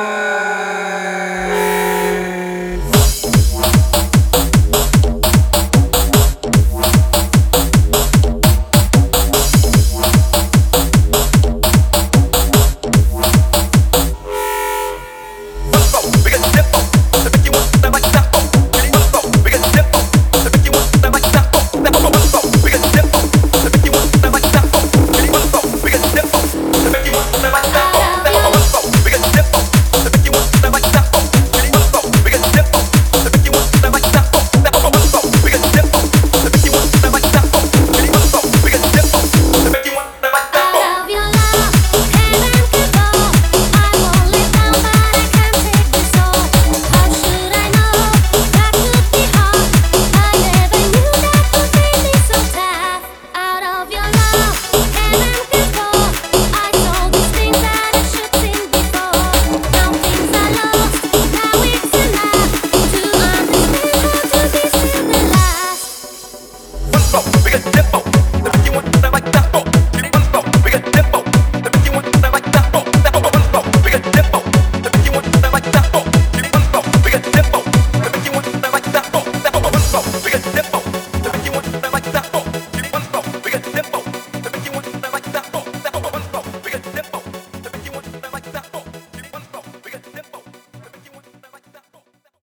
Música